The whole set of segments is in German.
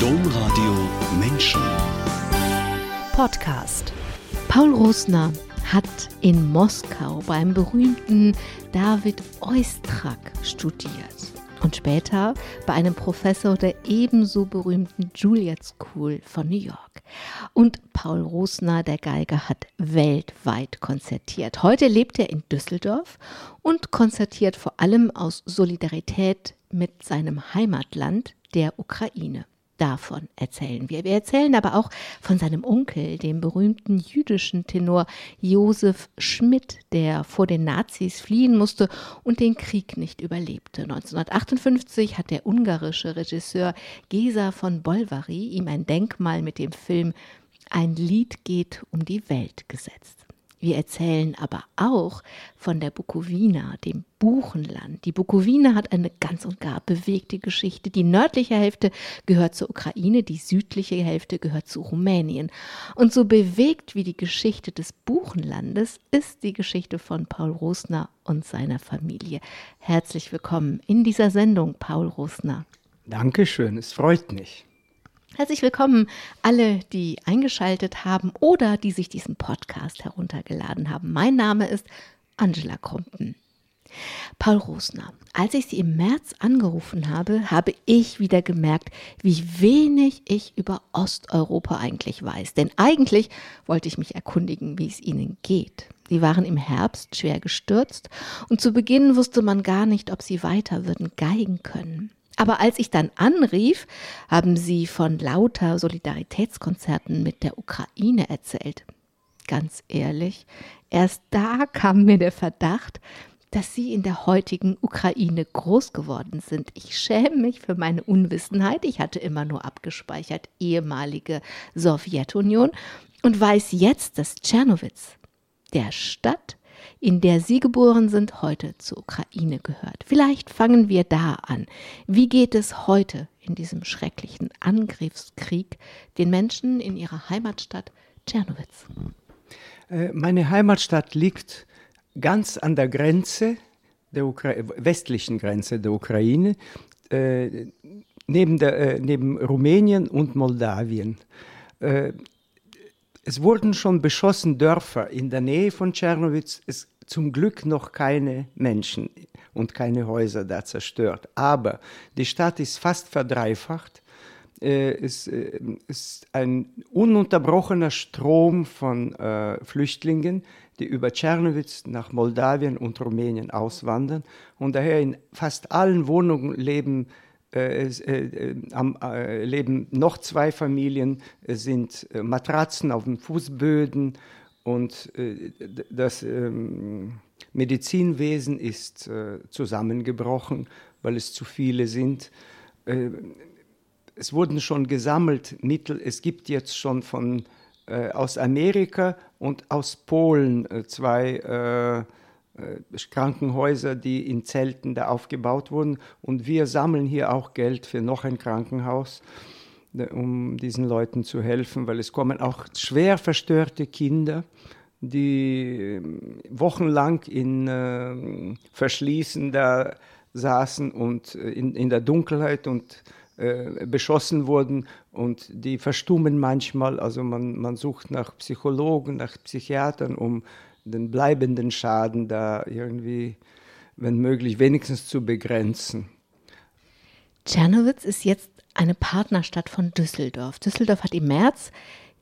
Domradio Menschen. Podcast. Paul Rosner hat in Moskau beim berühmten David Oistrakh studiert und später bei einem Professor der ebenso berühmten Juilliard School von New York. Und Paul Rosner, der Geiger, hat weltweit konzertiert. Heute lebt er in Düsseldorf und konzertiert vor allem aus Solidarität mit seinem Heimatland, der Ukraine. Davon erzählen wir. Wir erzählen aber auch von seinem Onkel, dem berühmten jüdischen Tenor Josef Schmidt, der vor den Nazis fliehen musste und den Krieg nicht überlebte. 1958 hat der ungarische Regisseur Gesa von Bolvary ihm ein Denkmal mit dem Film Ein Lied geht um die Welt gesetzt. Wir erzählen aber auch von der Bukowina, dem Buchenland. Die Bukowina hat eine ganz und gar bewegte Geschichte. Die nördliche Hälfte gehört zur Ukraine, die südliche Hälfte gehört zu Rumänien. Und so bewegt wie die Geschichte des Buchenlandes ist die Geschichte von Paul Rosner und seiner Familie. Herzlich willkommen in dieser Sendung, Paul Rosner. Dankeschön, es freut mich. Herzlich willkommen alle, die eingeschaltet haben oder die sich diesen Podcast heruntergeladen haben. Mein Name ist Angela Krumpen. Paul Rosner, als ich Sie im März angerufen habe, habe ich wieder gemerkt, wie wenig ich über Osteuropa eigentlich weiß. Denn eigentlich wollte ich mich erkundigen, wie es Ihnen geht. Sie waren im Herbst schwer gestürzt und zu Beginn wusste man gar nicht, ob Sie weiter würden geigen können. Aber als ich dann anrief, haben sie von lauter Solidaritätskonzerten mit der Ukraine erzählt. Ganz ehrlich, erst da kam mir der Verdacht, dass sie in der heutigen Ukraine groß geworden sind. Ich schäme mich für meine Unwissenheit. Ich hatte immer nur abgespeichert ehemalige Sowjetunion und weiß jetzt, dass Tschernowitz, der Stadt, in der Sie geboren sind, heute zur Ukraine gehört. Vielleicht fangen wir da an. Wie geht es heute in diesem schrecklichen Angriffskrieg den Menschen in ihrer Heimatstadt Tschernowitz? Äh, meine Heimatstadt liegt ganz an der Grenze, der westlichen Grenze der Ukraine, äh, neben, der, äh, neben Rumänien und Moldawien. Äh, es wurden schon beschossen Dörfer in der Nähe von Tschernowitz. Es zum Glück noch keine Menschen und keine Häuser da zerstört. Aber die Stadt ist fast verdreifacht. Äh, es äh, ist ein ununterbrochener Strom von äh, Flüchtlingen, die über Tschernowitz nach Moldawien und Rumänien auswandern. Und daher in fast allen Wohnungen leben äh, äh, äh, leben noch zwei Familien, es sind Matratzen auf den Fußböden und das ähm, Medizinwesen ist zusammengebrochen, weil es zu viele sind. es wurden schon gesammelt Mittel, es gibt jetzt schon von aus Amerika und aus Polen zwei äh, Krankenhäuser, die in Zelten da aufgebaut wurden. Und wir sammeln hier auch Geld für noch ein Krankenhaus, um diesen Leuten zu helfen, weil es kommen auch schwer verstörte Kinder, die ähm, wochenlang in äh, Verschließen da saßen und äh, in, in der Dunkelheit und äh, beschossen wurden und die verstummen manchmal. Also man, man sucht nach Psychologen, nach Psychiatern, um den bleibenden Schaden da irgendwie, wenn möglich, wenigstens zu begrenzen. Tschernowitz ist jetzt eine Partnerstadt von Düsseldorf. Düsseldorf hat im März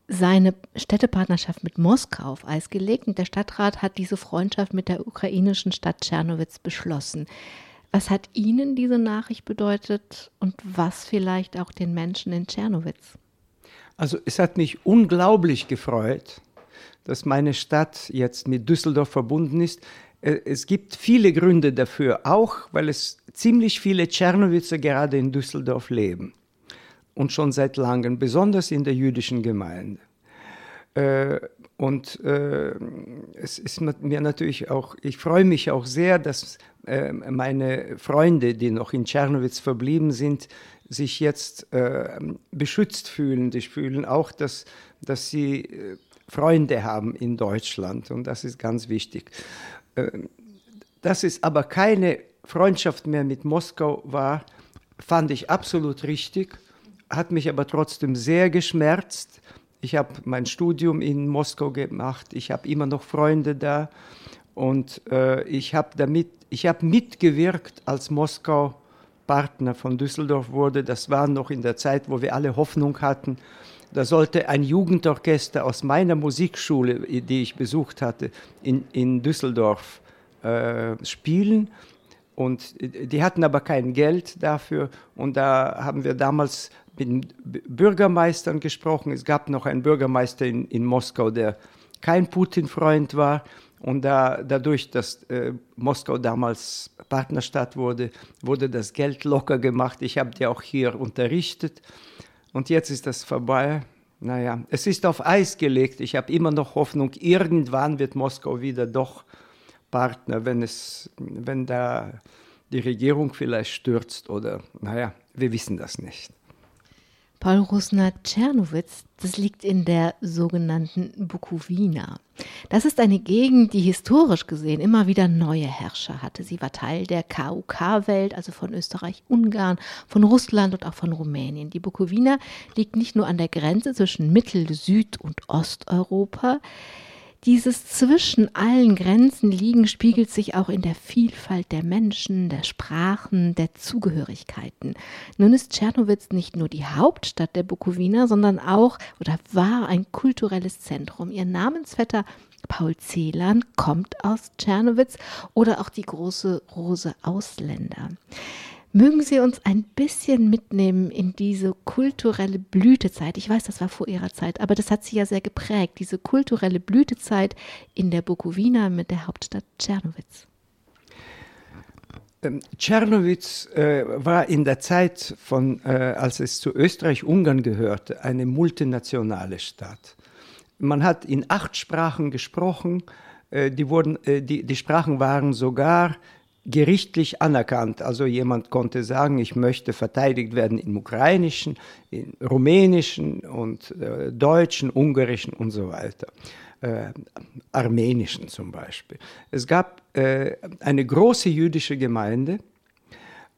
seine Städtepartnerschaft mit Moskau auf Eis gelegt und der Stadtrat hat diese Freundschaft mit der ukrainischen Stadt Tschernowitz beschlossen. Was hat Ihnen diese Nachricht bedeutet und was vielleicht auch den Menschen in Tschernowitz? Also es hat mich unglaublich gefreut, dass meine Stadt jetzt mit Düsseldorf verbunden ist. Äh, es gibt viele Gründe dafür, auch weil es ziemlich viele Tschernowitzer gerade in Düsseldorf leben und schon seit langem, besonders in der jüdischen Gemeinde. Äh, und äh, es ist mir natürlich auch, ich freue mich auch sehr, dass meine Freunde, die noch in Tschernowitz verblieben sind, sich jetzt beschützt fühlen. Die fühlen auch, dass, dass sie Freunde haben in Deutschland und das ist ganz wichtig. Ähm, dass es aber keine Freundschaft mehr mit Moskau war, fand ich absolut richtig. hat mich aber trotzdem sehr geschmerzt. Ich habe mein Studium in Moskau gemacht, ich habe immer noch Freunde da und äh, ich habe damit, ich habe mitgewirkt, als Moskau Partner von Düsseldorf wurde. Das war noch in der Zeit, wo wir alle Hoffnung hatten. Da sollte ein Jugendorchester aus meiner Musikschule, die ich besucht hatte, in, in Düsseldorf äh, spielen. Und die hatten aber kein Geld dafür. Und da haben wir damals mit Bürgermeistern gesprochen. Es gab noch einen Bürgermeister in, in Moskau, der kein Putin-Freund war. Und da, dadurch, dass äh, Moskau damals Partnerstadt wurde, wurde das Geld locker gemacht. Ich habe die auch hier unterrichtet. Und jetzt ist das vorbei. Naja, es ist auf Eis gelegt. Ich habe immer noch Hoffnung, irgendwann wird Moskau wieder doch Partner, wenn, es, wenn da die Regierung vielleicht stürzt oder, naja, wir wissen das nicht. Paul Rusner Czernowitz, das liegt in der sogenannten Bukowina. Das ist eine Gegend, die historisch gesehen immer wieder neue Herrscher hatte. Sie war Teil der KUK-Welt, also von Österreich, Ungarn, von Russland und auch von Rumänien. Die Bukowina liegt nicht nur an der Grenze zwischen Mittel-, Süd- und Osteuropa. Dieses zwischen allen Grenzen liegen spiegelt sich auch in der Vielfalt der Menschen, der Sprachen, der Zugehörigkeiten. Nun ist Tschernowitz nicht nur die Hauptstadt der Bukowina, sondern auch oder war ein kulturelles Zentrum. Ihr Namensvetter Paul Celan kommt aus Tschernowitz oder auch die große Rose Ausländer. Mögen Sie uns ein bisschen mitnehmen in diese kulturelle Blütezeit? Ich weiß, das war vor Ihrer Zeit, aber das hat Sie ja sehr geprägt, diese kulturelle Blütezeit in der Bukowina mit der Hauptstadt Tschernowitz. Ähm, Tschernowitz äh, war in der Zeit, von, äh, als es zu Österreich-Ungarn gehörte, eine multinationale Stadt. Man hat in acht Sprachen gesprochen. Äh, die, wurden, äh, die, die Sprachen waren sogar gerichtlich anerkannt. Also jemand konnte sagen, ich möchte verteidigt werden im ukrainischen, im rumänischen und äh, deutschen, ungarischen und so weiter. Äh, armenischen zum Beispiel. Es gab äh, eine große jüdische Gemeinde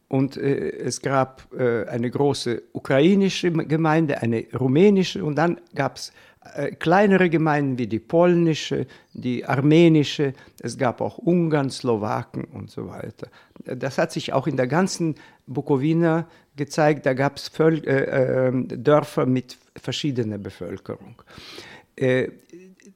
und äh, es gab äh, eine große ukrainische Gemeinde, eine rumänische und dann gab es äh, kleinere Gemeinden wie die polnische, die armenische, es gab auch Ungarn, Slowaken und so weiter. Das hat sich auch in der ganzen Bukowina gezeigt, da gab es äh, äh, Dörfer mit verschiedener Bevölkerung. Äh,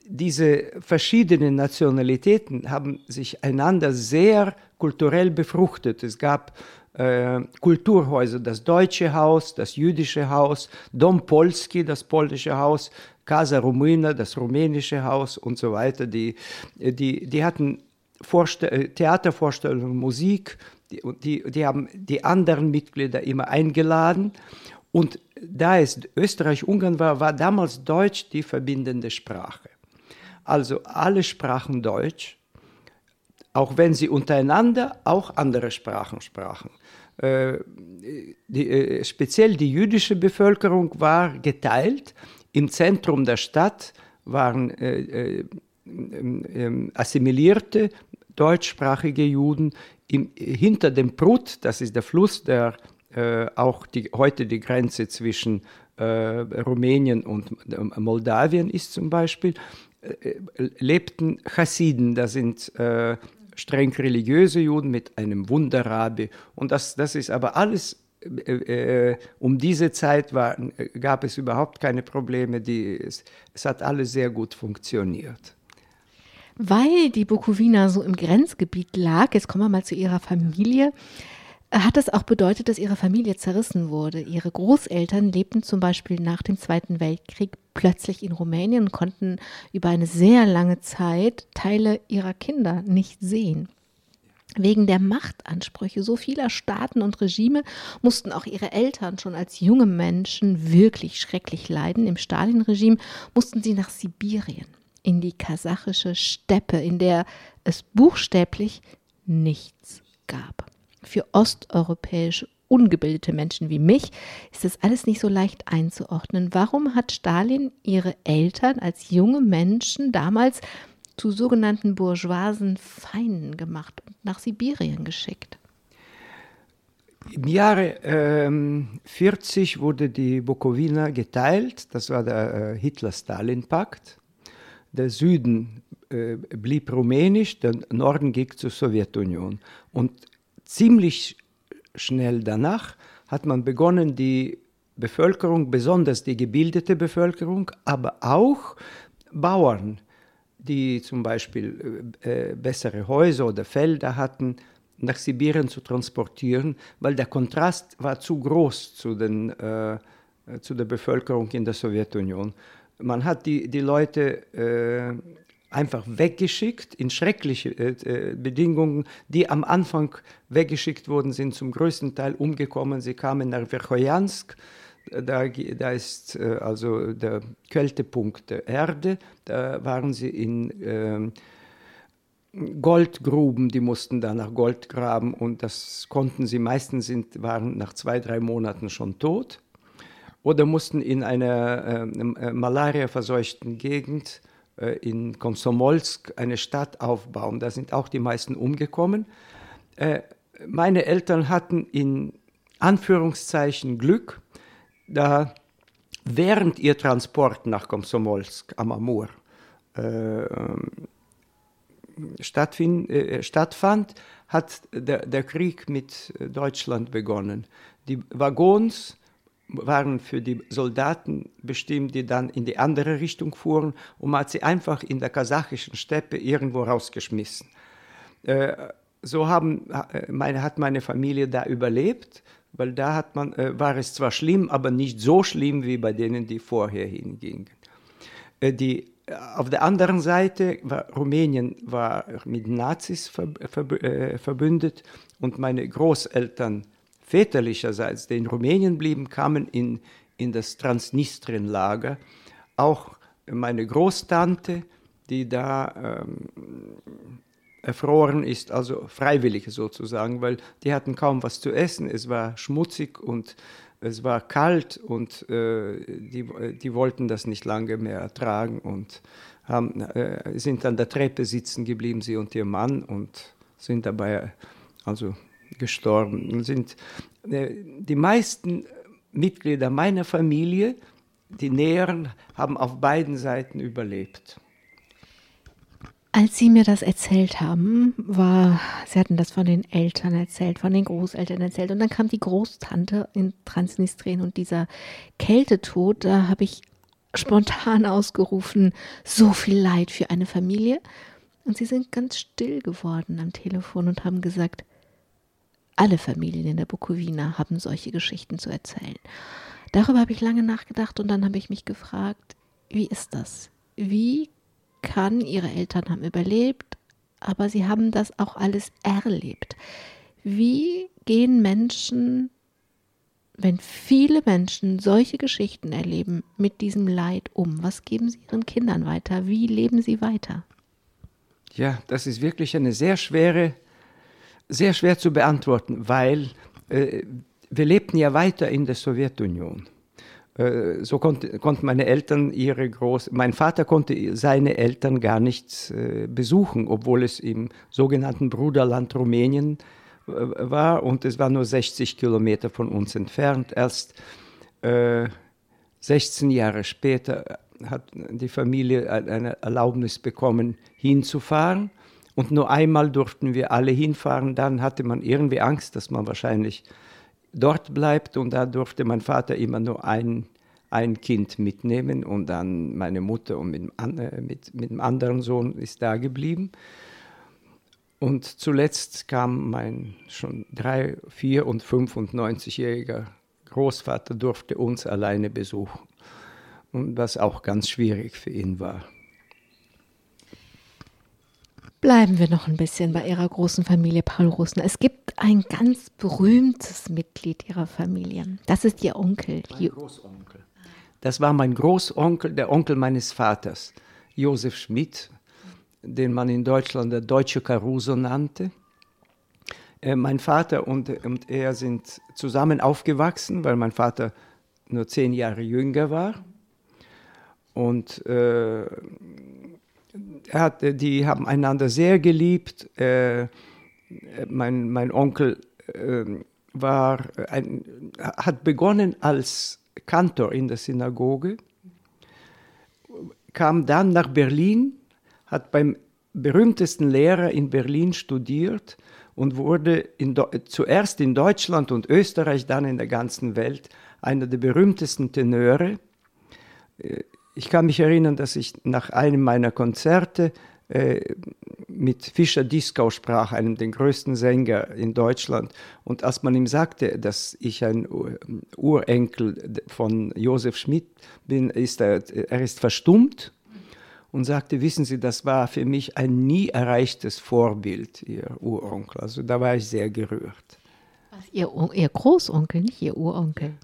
diese verschiedenen Nationalitäten haben sich einander sehr kulturell befruchtet. Es gab äh, Kulturhäuser, das deutsche Haus, das jüdische Haus, Dom Polski, das polnische Haus, Casa Rumina, das rumänische Haus und so weiter. Die, die, die hatten Vorste äh, Theatervorstellungen, Musik, die, die haben die anderen Mitglieder immer eingeladen. Und da es Österreich-Ungarn war, war damals Deutsch die verbindende Sprache. Also alle sprachen Deutsch, auch wenn sie untereinander auch andere Sprachen sprachen. Äh, die, äh, speziell die jüdische Bevölkerung war geteilt im Zentrum der Stadt waren äh, äh, äh, assimilierte deutschsprachige Juden. Im, hinter dem Prut, das ist der Fluss, der äh, auch die, heute die Grenze zwischen äh, Rumänien und äh, Moldawien ist zum Beispiel, lebten Chassiden, das sind streng religiöse Juden mit einem Wunderrabi. Und das, das ist aber alles äh, äh, um diese Zeit war, gab es überhaupt keine Probleme. Die, es, es hat alles sehr gut funktioniert. Weil die Bukowina so im Grenzgebiet lag, jetzt kommen wir mal zu ihrer Familie, hat das auch bedeutet, dass ihre Familie zerrissen wurde. Ihre Großeltern lebten zum Beispiel nach dem Zweiten Weltkrieg plötzlich in Rumänien und konnten über eine sehr lange Zeit Teile ihrer Kinder nicht sehen. Wegen der Machtansprüche so vieler Staaten und Regime mussten auch ihre Eltern schon als junge Menschen wirklich schrecklich leiden. Im Stalin-Regime mussten sie nach Sibirien, in die kasachische Steppe, in der es buchstäblich nichts gab. Für osteuropäische ungebildete Menschen wie mich ist das alles nicht so leicht einzuordnen. Warum hat Stalin ihre Eltern als junge Menschen damals zu sogenannten bourgeoisen Feinden gemacht und nach Sibirien geschickt. Im Jahre ähm, 40 wurde die Bukowina geteilt. Das war der äh, Hitler-Stalin-Pakt. Der Süden äh, blieb rumänisch, der Norden ging zur Sowjetunion. Und ziemlich schnell danach hat man begonnen, die Bevölkerung, besonders die gebildete Bevölkerung, aber auch Bauern, die zum Beispiel äh, bessere Häuser oder Felder hatten, nach Sibirien zu transportieren, weil der Kontrast war zu groß zu, den, äh, zu der Bevölkerung in der Sowjetunion. Man hat die, die Leute äh, einfach weggeschickt in schreckliche äh, äh Bedingungen, die am Anfang weggeschickt worden sind, zum größten Teil umgekommen. Sie kamen nach Verkhojansk, da, da ist äh, also der Kältepunkt der Erde, da waren sie in ähm, Goldgruben, die mussten da nach Gold graben und das konnten sie, meistens sind, waren nach zwei, drei Monaten schon tot. Oder mussten in einer äh, äh malariaverseuchten Gegend äh, in Komsomolsk eine Stadt aufbauen. Da sind auch die meisten umgekommen. Äh, meine Eltern hatten in Anführungszeichen Glück, da während ihr Transport nach Komsomolsk am Amur äh, stattfind, äh, stattfand, hat der, der Krieg mit Deutschland begonnen. Die Waggons waren für die Soldaten bestimmt, die dann in die andere Richtung fuhren und man hat sie einfach in der kasachischen Steppe irgendwo rausgeschmissen. Äh, so haben, äh, meine, hat meine Familie da überlebt, weil da hat man, äh, war es zwar schlimm, aber nicht so schlimm wie bei denen, die vorher hingingen. Die auf der anderen Seite war Rumänien war mit Nazis verbündet und meine Großeltern väterlicherseits, die in Rumänien blieben, kamen in, in das Transnistrienlager. Auch meine Großtante, die da ähm, erfroren ist, also freiwillig sozusagen, weil die hatten kaum was zu essen, es war schmutzig und es war kalt und äh, die, die wollten das nicht lange mehr ertragen und haben, äh, sind an der Treppe sitzen geblieben, sie und ihr Mann, und sind dabei also gestorben. Sind, äh, die meisten Mitglieder meiner Familie, die Näheren, haben auf beiden Seiten überlebt. Als Sie mir das erzählt haben, war, Sie hatten das von den Eltern erzählt, von den Großeltern erzählt und dann kam die Großtante in Transnistrien und dieser Kältetod, da habe ich spontan ausgerufen, so viel Leid für eine Familie. Und Sie sind ganz still geworden am Telefon und haben gesagt, alle Familien in der Bukowina haben solche Geschichten zu erzählen. Darüber habe ich lange nachgedacht und dann habe ich mich gefragt, wie ist das? Wie kann, ihre Eltern haben überlebt, aber sie haben das auch alles erlebt. Wie gehen Menschen, wenn viele Menschen solche Geschichten erleben, mit diesem Leid um? Was geben sie ihren Kindern weiter? Wie leben sie weiter? Ja, das ist wirklich eine sehr schwere, sehr schwer zu beantworten, weil äh, wir lebten ja weiter in der Sowjetunion. Äh, so konnte, konnten meine Eltern ihre Groß... Mein Vater konnte seine Eltern gar nicht äh, besuchen, obwohl es im sogenannten Bruderland Rumänien äh, war und es war nur 60 Kilometer von uns entfernt. Erst äh, 16 Jahre später hat die Familie eine Erlaubnis bekommen, hinzufahren. Und nur einmal durften wir alle hinfahren. Dann hatte man irgendwie Angst, dass man wahrscheinlich dort bleibt und da durfte mein Vater immer nur ein, ein Kind mitnehmen und dann meine Mutter und mit, äh, mit, mit dem anderen Sohn ist da geblieben. Und zuletzt kam mein schon drei, vier und 95-jähriger Großvater durfte uns alleine besuchen. Und was auch ganz schwierig für ihn war. Bleiben wir noch ein bisschen bei Ihrer großen Familie Paul Russner. Es gibt ein ganz berühmtes Mitglied Ihrer Familie. Das ist Ihr Onkel. Mein Großonkel. Das war mein Großonkel, der Onkel meines Vaters, Josef Schmidt, den man in Deutschland der deutsche Caruso nannte. Äh, mein Vater und, und er sind zusammen aufgewachsen, weil mein Vater nur zehn Jahre jünger war. Und äh, hat, die haben einander sehr geliebt. Äh, mein, mein Onkel äh, war ein, hat begonnen als Kantor in der Synagoge, kam dann nach Berlin, hat beim berühmtesten Lehrer in Berlin studiert und wurde in, zuerst in Deutschland und Österreich, dann in der ganzen Welt einer der berühmtesten Tenöre. Ich kann mich erinnern, dass ich nach einem meiner Konzerte äh, mit Fischer Dieskau sprach, einem der größten Sänger in Deutschland. Und als man ihm sagte, dass ich ein Urenkel von Josef Schmidt bin, ist er, er ist verstummt und sagte, wissen Sie, das war für mich ein nie erreichtes Vorbild, Ihr Uronkel. Also da war ich sehr gerührt. Was, Ihr, Ihr Großonkel, nicht Ihr Uronkel?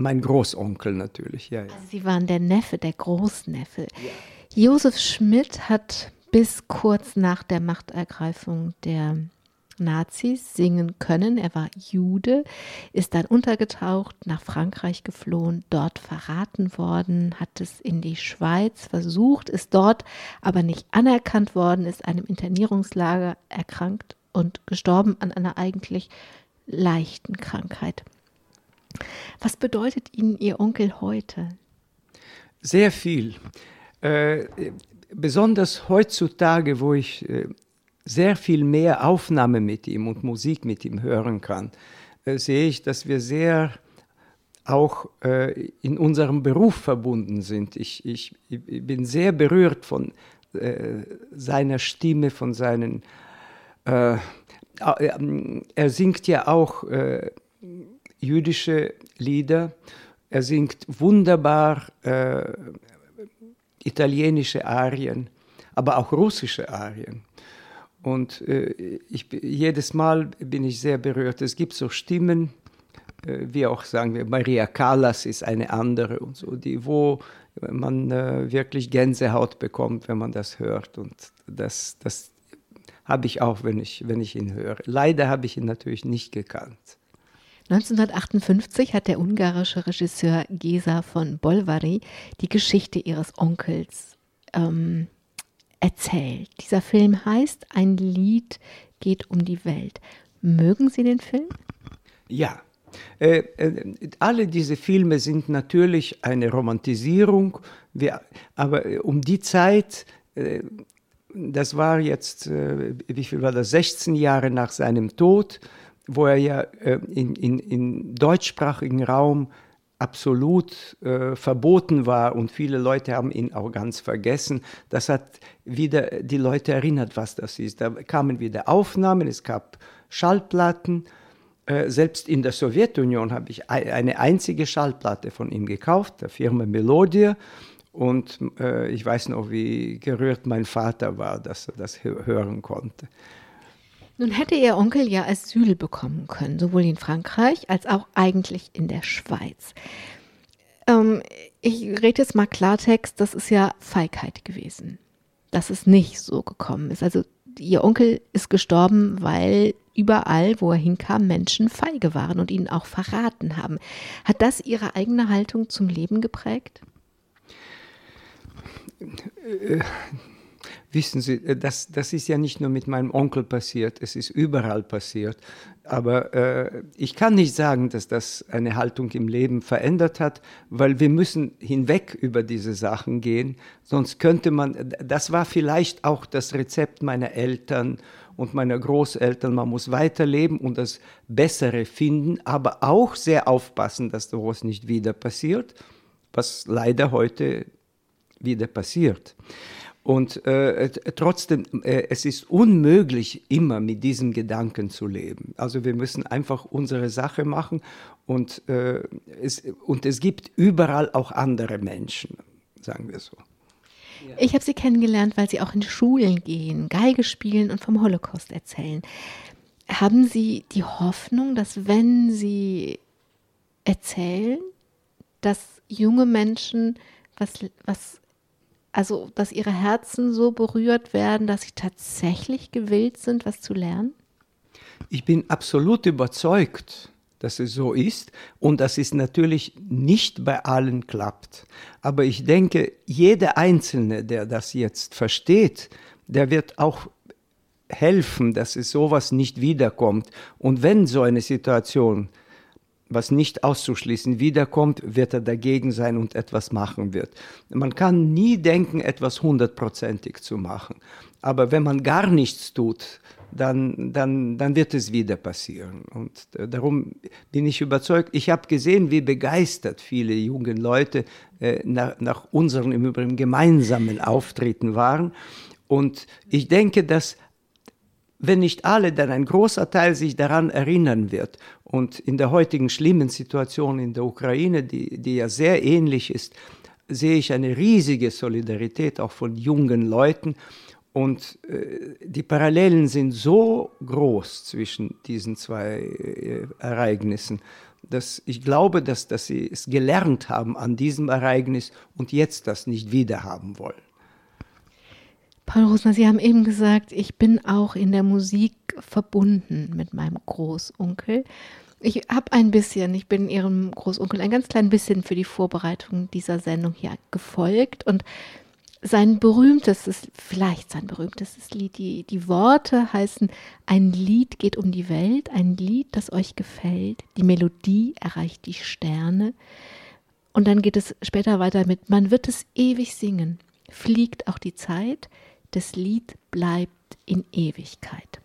Mein Großonkel natürlich, ja. ja. Also Sie waren der Neffe, der Großneffe. Ja. Josef Schmidt hat bis kurz nach der Machtergreifung der Nazis singen können. Er war Jude, ist dann untergetaucht, nach Frankreich geflohen, dort verraten worden, hat es in die Schweiz versucht, ist dort aber nicht anerkannt worden, ist einem Internierungslager erkrankt und gestorben an einer eigentlich leichten Krankheit. Was bedeutet Ihnen Ihr Onkel heute? Sehr viel. Äh, besonders heutzutage, wo ich äh, sehr viel mehr Aufnahme mit ihm und Musik mit ihm hören kann, äh, sehe ich, dass wir sehr auch äh, in unserem Beruf verbunden sind. Ich, ich, ich bin sehr berührt von äh, seiner Stimme, von seinen... Äh, er singt ja auch jüdische Lieder. Er singt wunderbar italienische Arien, aber auch russische Arien. Und äh, ich, jedes Mal bin ich sehr berührt. Es gibt so Stimmen, äh, wie auch sagen wir, Maria Callas ist eine andere und so, die, wo man äh, wirklich Gänsehaut bekommt, wenn man das hört. Und das, das habe ich auch, wenn ich, wenn ich ihn höre. Leider habe ich ihn natürlich nicht gekannt. 1958 hat der ungarische Regisseur Gesa von Bolvari die Geschichte ihres Onkels ähm, erzählt. Dieser Film heißt Ein Lied geht um die Welt. Mögen Sie den Film? Ja. Äh, äh, alle diese Filme sind natürlich eine Romantisierung, wir, aber äh, um die Zeit, äh, das war jetzt, äh, wie viel war das, 16 Jahre nach seinem Tod, wo er ja äh, in, in, in deutschsprachigen Raum absolut äh, verboten war und viele Leute haben ihn auch ganz vergessen. Das hat wieder die Leute erinnert, was das ist. Da kamen wieder Aufnahmen, es gab Schallplatten. Äh, selbst in der Sowjetunion habe ich eine einzige Schallplatte von ihm gekauft, der Firma Melodia. Und äh, ich weiß noch, wie gerührt mein Vater war, dass er das hören konnte. Nun hätte Ihr Onkel ja Asyl bekommen können, sowohl in Frankreich als auch eigentlich in der Schweiz. Ähm, ich rede jetzt mal Klartext, das ist ja Feigheit gewesen, dass es nicht so gekommen ist. Also Ihr Onkel ist gestorben, weil überall, wo er hinkam, Menschen feige waren und ihn auch verraten haben. Hat das Ihre eigene Haltung zum Leben geprägt? Wissen Sie, äh, das, das ist ja nicht nur mit meinem Onkel passiert, es ist überall passiert. Aber äh, ich kann nicht sagen, dass das eine Haltung im Leben verändert hat, weil wir müssen hinweg über diese Sachen gehen. Sonst könnte man, das war vielleicht auch das Rezept meiner Eltern und meiner Großeltern. Man muss weiterleben und das Bessere finden, aber auch sehr aufpassen, dass sowas nicht wieder passiert, was leider heute wieder passiert. Und äh, trotzdem, äh, es ist unmöglich, immer mit diesem Gedanken zu leben. Also wir müssen einfach unsere Sache machen und, äh, es, und es gibt überall auch andere Menschen, sagen wir so. Ich habe Sie kennengelernt, weil Sie auch in Schulen gehen, Geige spielen und vom Holocaust erzählen. Haben Sie die Hoffnung, dass wenn Sie erzählen, dass junge Menschen was, was also dass ihre Herzen so berührt werden, dass sie tatsächlich gewillt sind, was zu lernen? Ich bin absolut überzeugt, dass es so ist und dass es natürlich nicht bei allen klappt. Aber ich denke, jeder Einzelne, der das jetzt versteht, der wird auch helfen, dass es sowas nicht wiederkommt. Und wenn so eine Situation was nicht auszuschließen, wiederkommt, wird er dagegen sein und etwas machen wird. Man kann nie denken, etwas hundertprozentig zu machen. Aber wenn man gar nichts tut, dann, dann, dann wird es wieder passieren. Und äh, darum bin ich überzeugt. Ich habe gesehen, wie begeistert viele junge Leute äh, nach, nach unseren im Übrigen gemeinsamen Auftritten waren. Und ich denke, dass wenn nicht alle, dann ein großer Teil sich daran erinnern wird. Und in der heutigen schlimmen Situation in der Ukraine, die, die ja sehr ähnlich ist, sehe ich eine riesige Solidarität auch von jungen Leuten. Und äh, die Parallelen sind so groß zwischen diesen zwei äh, Ereignissen, dass ich glaube, dass, dass sie es gelernt haben an diesem Ereignis und jetzt das nicht wiederhaben wollen. Paul Rosner, Sie haben eben gesagt, ich bin auch in der Musik verbunden mit meinem Großonkel. Ich habe ein bisschen, ich bin Ihrem Großonkel ein ganz klein bisschen für die Vorbereitung dieser Sendung hier gefolgt und sein berühmtestes, vielleicht sein berühmtestes Lied, die, die Worte heißen, ein Lied geht um die Welt, ein Lied, das euch gefällt, die Melodie erreicht die Sterne. Und dann geht es später weiter mit, man wird es ewig singen, fliegt auch die Zeit, das Lied bleibt in Ewigkeit.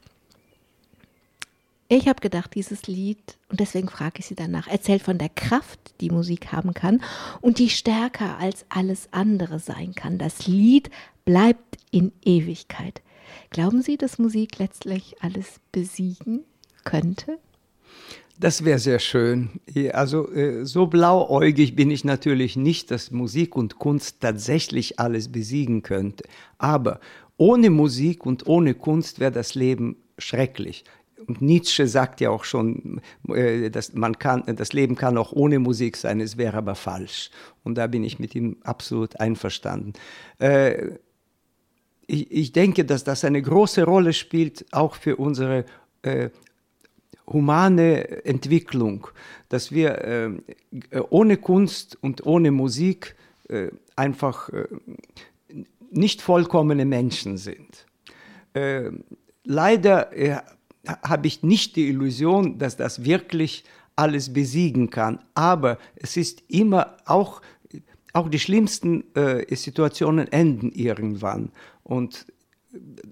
Ich habe gedacht, dieses Lied, und deswegen frage ich Sie danach, erzählt von der Kraft, die Musik haben kann und die stärker als alles andere sein kann. Das Lied bleibt in Ewigkeit. Glauben Sie, dass Musik letztlich alles besiegen könnte? Das wäre sehr schön. Also äh, so blauäugig bin ich natürlich nicht, dass Musik und Kunst tatsächlich alles besiegen könnte. Aber ohne Musik und ohne Kunst wäre das Leben schrecklich. Und Nietzsche sagt ja auch schon, äh, dass man kann, das Leben kann auch ohne Musik sein, es wäre aber falsch. Und da bin ich mit ihm absolut einverstanden. Äh, ich, denke, dass das eine große Rolle spielt, auch für unsere humane Entwicklung, dass wir äh, ohne Kunst und ohne Musik äh, einfach äh, nicht vollkommene Menschen sind. Äh, leider äh, habe ich nicht die Illusion, dass das wirklich alles besiegen kann, aber es ist immer auch, auch die schlimmsten äh, Situationen enden irgendwann und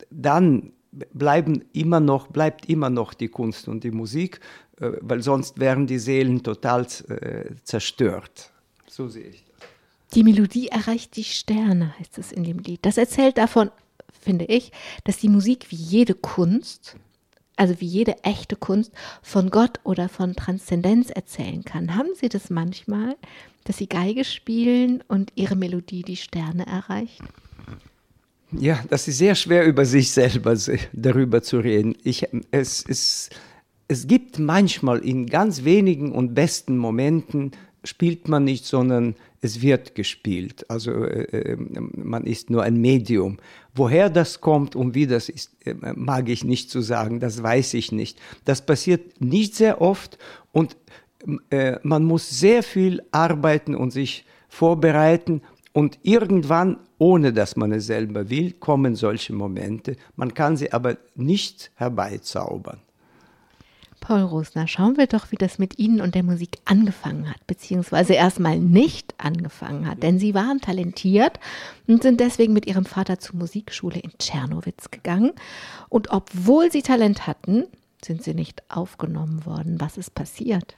dann bleiben immer noch, bleibt immer noch die Kunst und die Musik, äh, weil sonst wären die Seelen total äh, zerstört. So sehe ich das. Die Melodie erreicht die Sterne, heißt es in dem Lied. Das erzählt davon, finde ich, dass die Musik wie jede Kunst, also wie jede echte Kunst, von Gott oder von Transzendenz erzählen kann. Haben Sie das manchmal, dass Sie Geige spielen und Ihre Melodie die Sterne erreicht? Ja, das ist sehr schwer über sich selber darüber zu reden. Ich, es, es, es gibt manchmal in ganz wenigen und besten Momenten spielt man nicht, sondern es wird gespielt. Also äh, äh, man ist nur ein Medium. Woher das kommt und wie das ist, äh, mag ich nicht zu sagen, das weiß ich nicht. Das passiert nicht sehr oft und äh, man muss sehr viel arbeiten und sich vorbereiten und irgendwann, ohne dass man es selber will, kommen solche Momente. Man kann sie aber nicht herbeizaubern. Paul Rosner, schauen wir doch, wie das mit Ihnen und der Musik angefangen hat, beziehungsweise erstmal nicht angefangen hat. Denn Sie waren talentiert und sind deswegen mit Ihrem Vater zur Musikschule in Tschernowitz gegangen. Und obwohl Sie Talent hatten, sind Sie nicht aufgenommen worden. Was ist passiert?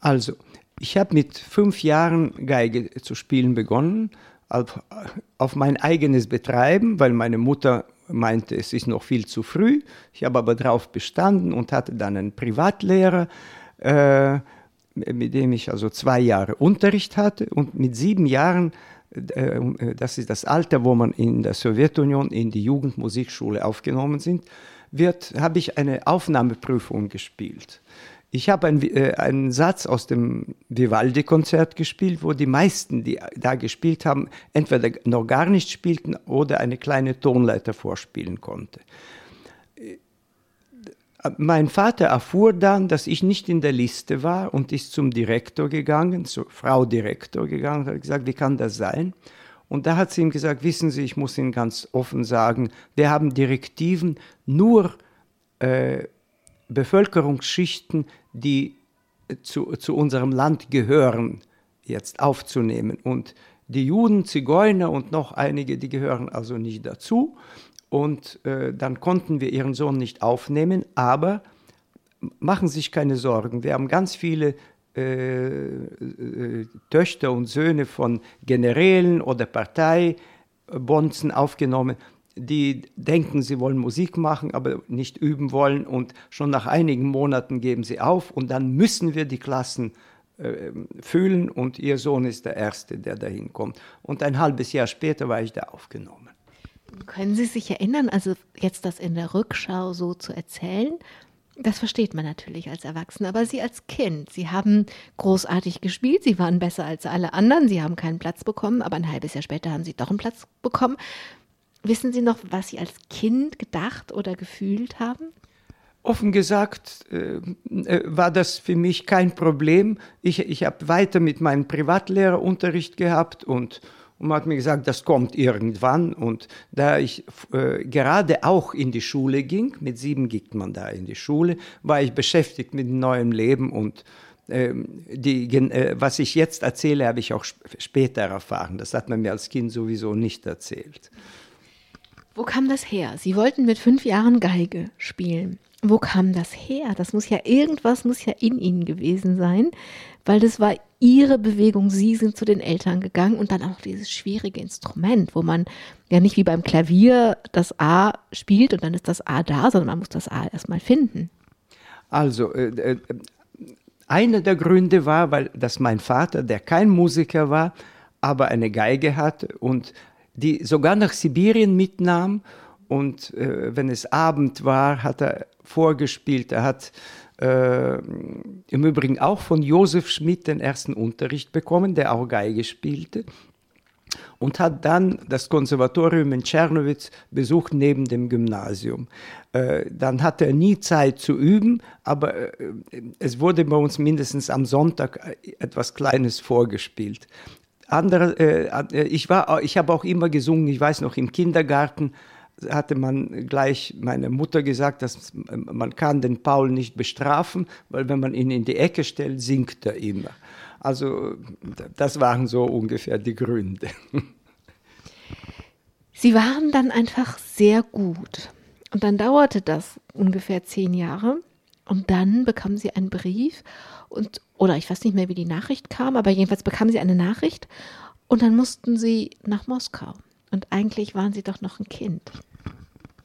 Also, ich habe mit fünf Jahren Geige zu spielen begonnen, auf, auf mein eigenes Betreiben, weil meine Mutter meinte, es ist noch viel zu früh. Ich habe aber darauf bestanden und hatte dann einen Privatlehrer, äh, mit dem ich also zwei Jahre Unterricht hatte. Und mit sieben Jahren, äh, das ist das Alter, wo man in der Sowjetunion in die Jugendmusikschule aufgenommen sind, wird, habe ich eine Aufnahmeprüfung gespielt. Ich habe ein, äh, einen Satz aus dem Vivaldi-Konzert gespielt, wo die meisten, die da gespielt haben, entweder noch gar nicht spielten oder eine kleine Tonleiter vorspielen konnte. Mein Vater erfuhr dann, dass ich nicht in der Liste war und ist zum Direktor gegangen, zur Frau Direktor gegangen und hat gesagt, wie kann das sein? Und da hat sie ihm gesagt, wissen Sie, ich muss Ihnen ganz offen sagen, wir haben Direktiven nur äh, Bevölkerungsschichten, die zu, zu unserem Land gehören, jetzt aufzunehmen. Und die Juden, Zigeuner und noch einige, die gehören also nicht dazu. Und äh, dann konnten wir ihren Sohn nicht aufnehmen, aber machen Sie sich keine Sorgen, wir haben ganz viele äh, äh, Töchter und Söhne von Generälen oder Parteibonzen aufgenommen, die denken, sie wollen Musik machen, aber nicht üben wollen und schon nach einigen Monaten geben sie auf und dann müssen wir die Klassen äh, füllen und ihr Sohn ist der Erste, der dahin kommt. Und ein halbes Jahr später war ich da aufgenommen. Können Sie sich erinnern, also jetzt das in der Rückschau so zu erzählen, das versteht man natürlich als Erwachsener, aber Sie als Kind, Sie haben großartig gespielt, Sie waren besser als alle anderen, Sie haben keinen Platz bekommen, aber ein halbes Jahr später haben Sie doch einen Platz bekommen. Wissen Sie noch, was Sie als Kind gedacht oder gefühlt haben? Offen gesagt äh, äh war das für mich kein Problem. Ich, ich habe weiter mit meinem Privatlehrerunterricht gehabt und und man hat mir gesagt, das kommt irgendwann. Und da ich äh, gerade auch in die Schule ging, mit sieben ging man da in die Schule, war ich beschäftigt mit neuem Leben und ähm, die, äh, was ich jetzt erzähle, habe ich auch später erfahren. Das hat man mir als Kind sowieso nicht erzählt. Wo kam das her? Sie wollten mit fünf Jahren Geige spielen. Wo kam das her? Das muss ja irgendwas muss ja in Ihnen gewesen sein, weil das war ihre Bewegung, sie sind zu den Eltern gegangen und dann auch dieses schwierige Instrument, wo man ja nicht wie beim Klavier das A spielt und dann ist das A da, sondern man muss das A erstmal finden. Also, äh, äh, einer der Gründe war, weil dass mein Vater, der kein Musiker war, aber eine Geige hatte und die sogar nach Sibirien mitnahm und äh, wenn es Abend war, hat er vorgespielt, er hat äh, im Übrigen auch von Josef Schmidt den ersten Unterricht bekommen, der auch Geige spielte und hat dann das Konservatorium in Czernowitz besucht neben dem Gymnasium. Äh, dann hatte er nie Zeit zu üben, aber äh, es wurde bei uns mindestens am Sonntag äh, etwas Kleines vorgespielt. Andere, äh, ich, ich habe auch immer gesungen, ich weiß noch im Kindergarten, hatte man gleich meine Mutter gesagt, dass man kann den Paul nicht bestrafen, weil wenn man ihn in die Ecke stellt, singt er immer. Also das waren so ungefähr die Gründe. Sie waren dann einfach sehr gut. Und dann dauerte das ungefähr zehn Jahre. Und dann bekamen Sie einen Brief und, oder ich weiß nicht mehr, wie die Nachricht kam, aber jedenfalls bekamen Sie eine Nachricht und dann mussten Sie nach Moskau. Und eigentlich waren Sie doch noch ein Kind.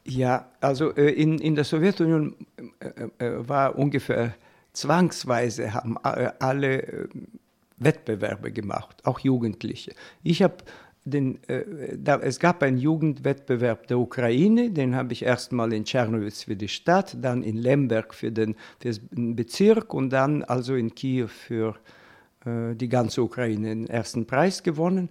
Ja, also äh, in, in der Sowjetunion äh, äh, war ungefähr zwangsweise haben alle Wettbewerbe gemacht, auch Jugendliche. Ich habe den, da, es gab einen Jugendwettbewerb der Ukraine, den habe ich erstmal in Tschernowitz für die Stadt, dann in Lemberg für den, für den Bezirk und dann also in Kiew für äh, die ganze Ukraine den ersten Preis gewonnen.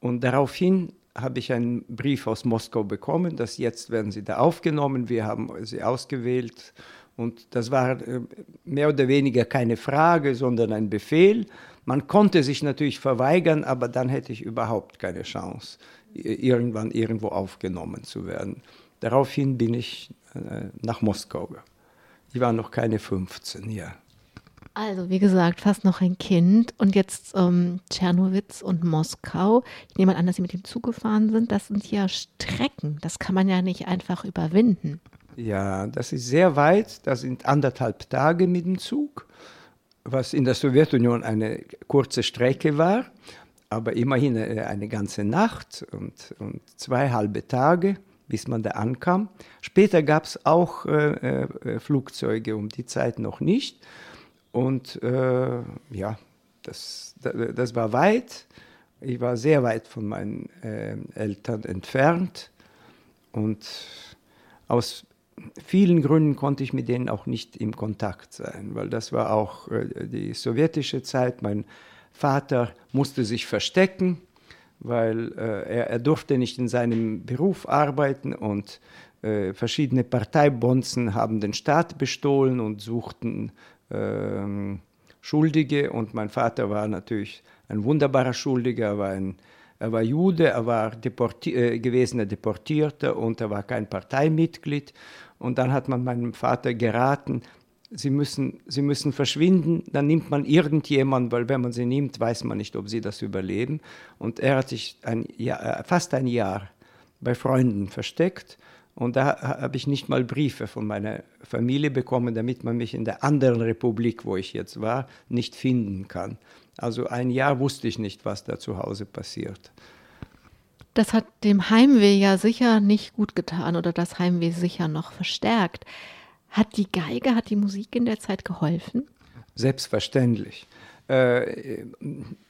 Und daraufhin habe ich einen Brief aus Moskau bekommen, dass jetzt werden sie da aufgenommen, wir haben sie ausgewählt. Und das war äh, mehr oder weniger keine Frage, sondern ein Befehl. Man konnte sich natürlich verweigern, aber dann hätte ich überhaupt keine Chance, irgendwann irgendwo aufgenommen zu werden. Daraufhin bin ich äh, nach Moskau. Ich war noch keine 15, ja. Also, wie gesagt, fast noch ein Kind und jetzt ähm, Tschernowitz und Moskau. Ich nehme an, dass Sie mit dem Zug gefahren sind. Das sind ja Strecken. Das kann man ja nicht einfach überwinden. Ja, das ist sehr weit. Das sind anderthalb Tage mit dem Zug, was in der Sowjetunion eine kurze Strecke war, aber immerhin äh, eine ganze Nacht und, und zwei halbe Tage bis man da ankam. Später gab es auch äh, äh, Flugzeuge, um die Zeit noch nicht. Und äh, ja, das, das war weit. Ich war sehr weit von meinen äh, Eltern entfernt. Und aus vielen Gründen konnte ich mit denen auch nicht im Kontakt sein, weil das war auch äh, die sowjetische Zeit. Mein Vater musste sich verstecken, weil äh, er, er, durfte nicht in seinem Beruf arbeiten und äh, verschiedene Parteibonzen haben den Staat bestohlen und suchten ähm, Schuldige und mein Vater war natürlich ein wunderbarer Schuldiger, er war, ein, er war Jude, er war deporti äh, gewesener Deportierter und er war kein Parteimitglied. Und dann hat man meinem Vater geraten, sie müssen, sie müssen verschwinden, dann nimmt man irgendjemand, weil wenn man sie nimmt, weiß man nicht, ob sie das überleben. Und er hat sich ein Jahr, äh, fast ein Jahr bei Freunden versteckt. Und da habe ich nicht mal Briefe von meiner Familie bekommen, damit man mich in der anderen Republik, wo ich jetzt war, nicht finden kann. Also ein Jahr wusste ich nicht, was da zu Hause passiert. Das hat dem Heimweh ja sicher nicht gut getan oder das Heimweh sicher noch verstärkt. Hat die Geige, hat die Musik in der Zeit geholfen? Selbstverständlich. Äh,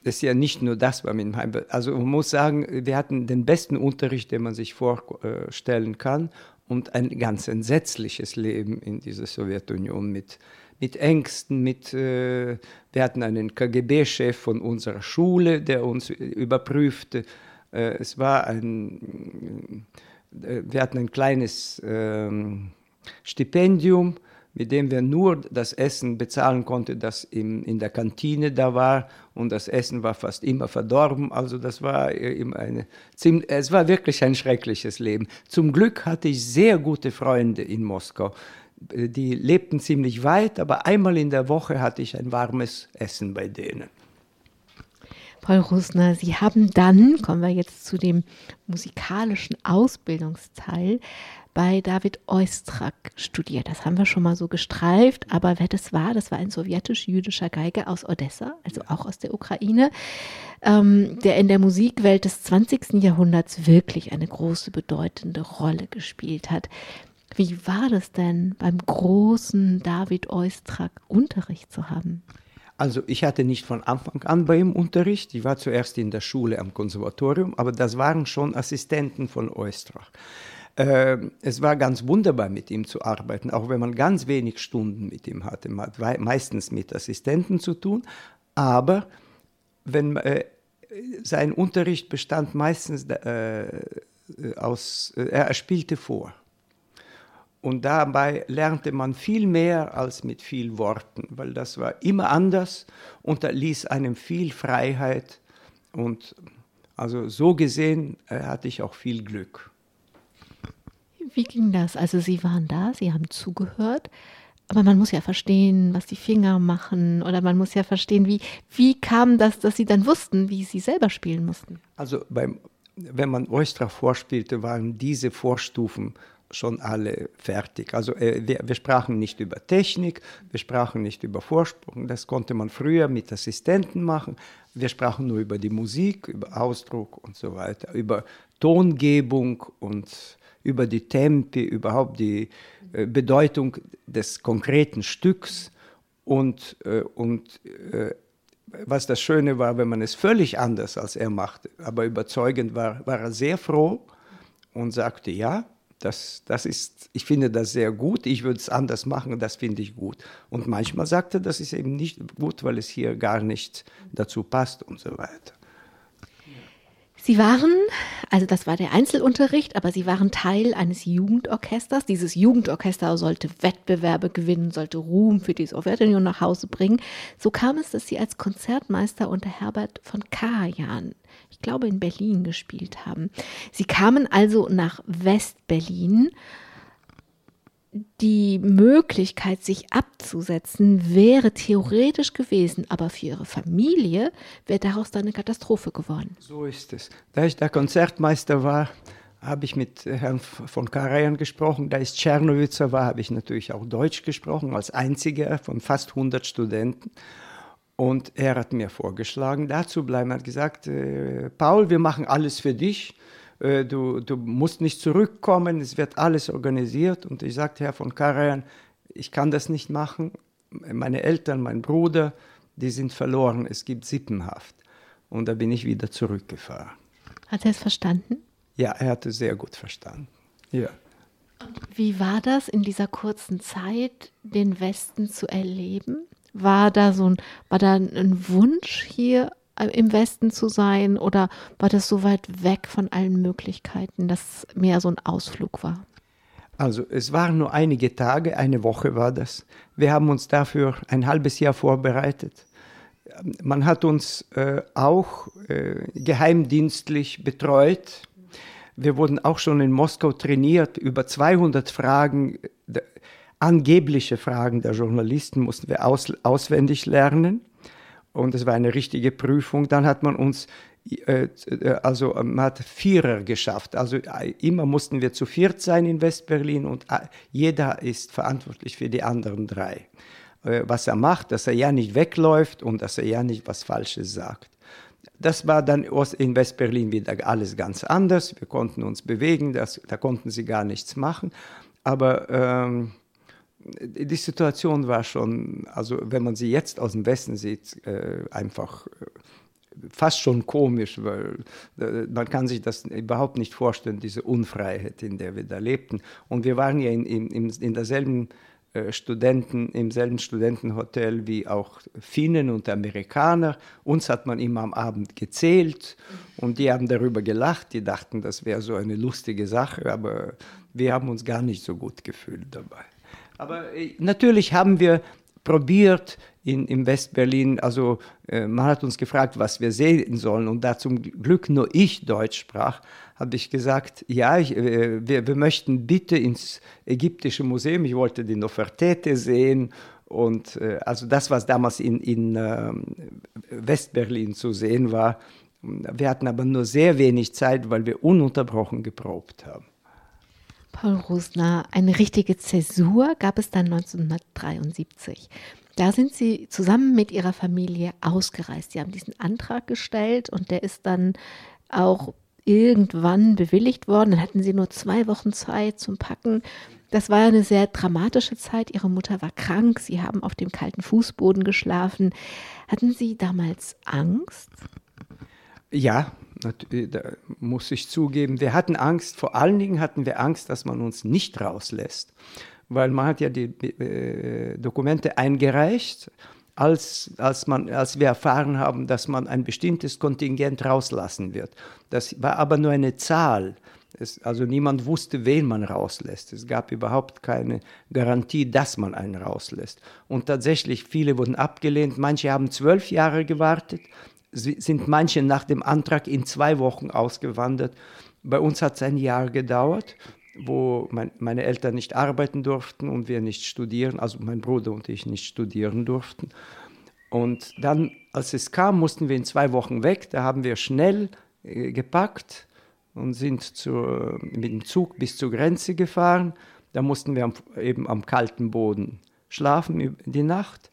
ist ja nicht nur das bei mir. Also man muss sagen, wir hatten den besten Unterricht, den man sich vorstellen kann und ein ganz entsetzliches Leben in dieser Sowjetunion mit, mit Ängsten, mit, äh, wir hatten einen KGB-Chef von unserer Schule, der uns überprüfte. Äh, es war ein, äh, wir hatten ein kleines ähm, Stipendium, mit dem wir nur das Essen bezahlen konnten, das in, in der Kantine da war. Und das Essen war fast immer verdorben. Also das war immer eine, es war wirklich ein schreckliches Leben. Zum Glück hatte ich sehr gute Freunde in Moskau. Die lebten ziemlich weit, aber einmal in der Woche hatte ich ein warmes Essen bei denen. Paul Rusner, Sie haben dann, kommen wir jetzt zu dem musikalischen Ausbildungsteil, bei David Oistrakh studiert. Das haben wir schon mal so gestreift, aber wer das war, das war ein sowjetisch-jüdischer Geiger aus Odessa, also auch aus der Ukraine, ähm, der in der Musikwelt des 20. Jahrhunderts wirklich eine große, bedeutende Rolle gespielt hat. Wie war das denn, beim großen David Oistrakh Unterricht zu haben? Also ich hatte nicht von Anfang an bei ihm Unterricht. Ich war zuerst in der Schule am Konservatorium, aber das waren schon Assistenten von Oistrakh. Äh, es war ganz wunderbar, mit ihm zu arbeiten, auch wenn man ganz wenig Stunden mit ihm hatte. Man hat meistens mit Assistenten zu tun, aber wenn, äh, sein Unterricht bestand meistens äh, aus, äh, er spielte vor. Und dabei lernte man viel mehr als mit viel Worten, weil das war immer anders und da ließ einem viel Freiheit. Und also so gesehen äh, hatte ich auch viel Glück. Wie ging das? Also Sie waren da, Sie haben zugehört, aber man muss ja verstehen, was die Finger machen oder man muss ja verstehen, wie, wie kam das, dass Sie dann wussten, wie Sie selber spielen mussten? Also beim, wenn man Oistra vorspielte, waren diese Vorstufen schon alle fertig. Also äh, wir, wir, sprachen nicht über Technik, wir sprachen nicht über Vorsprung, das konnte man früher mit Assistenten machen. Wir sprachen nur über die Musik, über Ausdruck und so weiter, über Tongebung und über die Tempi, überhaupt die äh, Bedeutung des konkreten Stücks und, äh, und äh, was das Schöne war, wenn man es völlig anders als er machte, aber überzeugend war, war er sehr froh und sagte, ja, das, das ist, ich finde das sehr gut, ich würde es anders machen, das finde ich gut. Und manchmal sagte er, das ist eben nicht gut, weil es hier gar nicht dazu passt und so weiter. Sie waren, also das war der Einzelunterricht, aber Sie waren Teil eines Jugendorchesters. Dieses Jugendorchester sollte Wettbewerbe gewinnen, sollte Ruhm für die Sowjetunion nach Hause bringen. So kam es, dass Sie als Konzertmeister unter Herbert von Karajan, ich glaube in Berlin, gespielt haben. Sie kamen also nach West-Berlin die Möglichkeit, sich abzusetzen, wäre theoretisch gewesen, aber für ihre Familie wäre daraus dann eine Katastrophe geworden. So ist es. Da ich der Konzertmeister war, habe ich mit Herrn von Karajan gesprochen. Da ich Tschernowitzer war, habe ich natürlich auch Deutsch gesprochen, als einziger von fast 100 Studenten. Und er hat mir vorgeschlagen, da zu bleiben. Er hat gesagt, äh, Paul, wir machen alles für dich. Äh, du, du musst nicht zurückkommen, es wird alles organisiert. Und ich sagte, Herr von Karajan, ich kann das nicht machen. Meine Eltern, mein Bruder, die sind verloren. Es gibt Sippenhaft. Und da bin ich wieder zurückgefahren. Hat er es verstanden? Ja, er hat es sehr gut verstanden. Ja. Und wie war das in dieser kurzen Zeit, den Westen zu erleben? War da so ein, war da ein Wunsch hier im Westen zu sein oder war das so weit weg von allen Möglichkeiten, dass mehr so ein Ausflug war? Also es waren nur einige Tage, eine Woche war das. Wir haben uns dafür ein halbes Jahr vorbereitet. Man hat uns äh, auch äh, geheimdienstlich betreut. Wir wurden auch schon in Moskau trainiert, über 200 Fragen angebliche Fragen der Journalisten mussten wir aus, auswendig lernen. Und es war eine richtige Prüfung. Dann hat man uns, äh, also man hat Vierer geschafft. Also äh, immer mussten wir zu viert sein in Westberlin und äh, jeder ist verantwortlich für die anderen drei. Äh, was er macht, dass er ja nicht wegläuft und dass er ja nicht was Falsches sagt. Das war dann in Westberlin wieder alles ganz anders. Wir konnten uns bewegen, das, da konnten sie gar nichts machen. Aber ähm, die Situation war schon, also wenn man sie jetzt aus dem Westen sieht, äh, einfach äh, fast schon komisch, weil äh, man kann sich das überhaupt nicht vorstellen, diese Unfreiheit, in der wir da lebten. Und wir waren ja in, in, in derselben Studenten im selben Studentenhotel wie auch Finnen und Amerikaner. Uns hat man immer am Abend gezählt und die haben darüber gelacht. Die dachten, das wäre so eine lustige Sache, aber wir haben uns gar nicht so gut gefühlt dabei. Aber äh, natürlich haben wir probiert in, in Westberlin, also äh, man hat uns gefragt, was wir sehen sollen und da zum Glück nur ich Deutsch sprach, habe ich gesagt, ja, ich, äh, wir, wir möchten bitte ins ägyptische Museum, ich wollte die Nofertete sehen und äh, also das, was damals in, in äh, Westberlin zu sehen war. Wir hatten aber nur sehr wenig Zeit, weil wir ununterbrochen geprobt haben. Paul Rosner, eine richtige Zäsur gab es dann 1973. Da sind Sie zusammen mit Ihrer Familie ausgereist. Sie haben diesen Antrag gestellt und der ist dann auch irgendwann bewilligt worden. Dann hatten Sie nur zwei Wochen Zeit zum Packen. Das war eine sehr dramatische Zeit. Ihre Mutter war krank. Sie haben auf dem kalten Fußboden geschlafen. Hatten Sie damals Angst? Ja, da muss ich zugeben, wir hatten Angst, vor allen Dingen hatten wir Angst, dass man uns nicht rauslässt, weil man hat ja die äh, Dokumente eingereicht, als, als, man, als wir erfahren haben, dass man ein bestimmtes Kontingent rauslassen wird. Das war aber nur eine Zahl. Es, also niemand wusste, wen man rauslässt. Es gab überhaupt keine Garantie, dass man einen rauslässt. Und tatsächlich, viele wurden abgelehnt. Manche haben zwölf Jahre gewartet, sind manche nach dem Antrag in zwei Wochen ausgewandert. Bei uns hat es ein Jahr gedauert, wo mein, meine Eltern nicht arbeiten durften und wir nicht studieren, also mein Bruder und ich nicht studieren durften. Und dann, als es kam, mussten wir in zwei Wochen weg. Da haben wir schnell äh, gepackt und sind zur, mit dem Zug bis zur Grenze gefahren. Da mussten wir am, eben am kalten Boden schlafen die Nacht.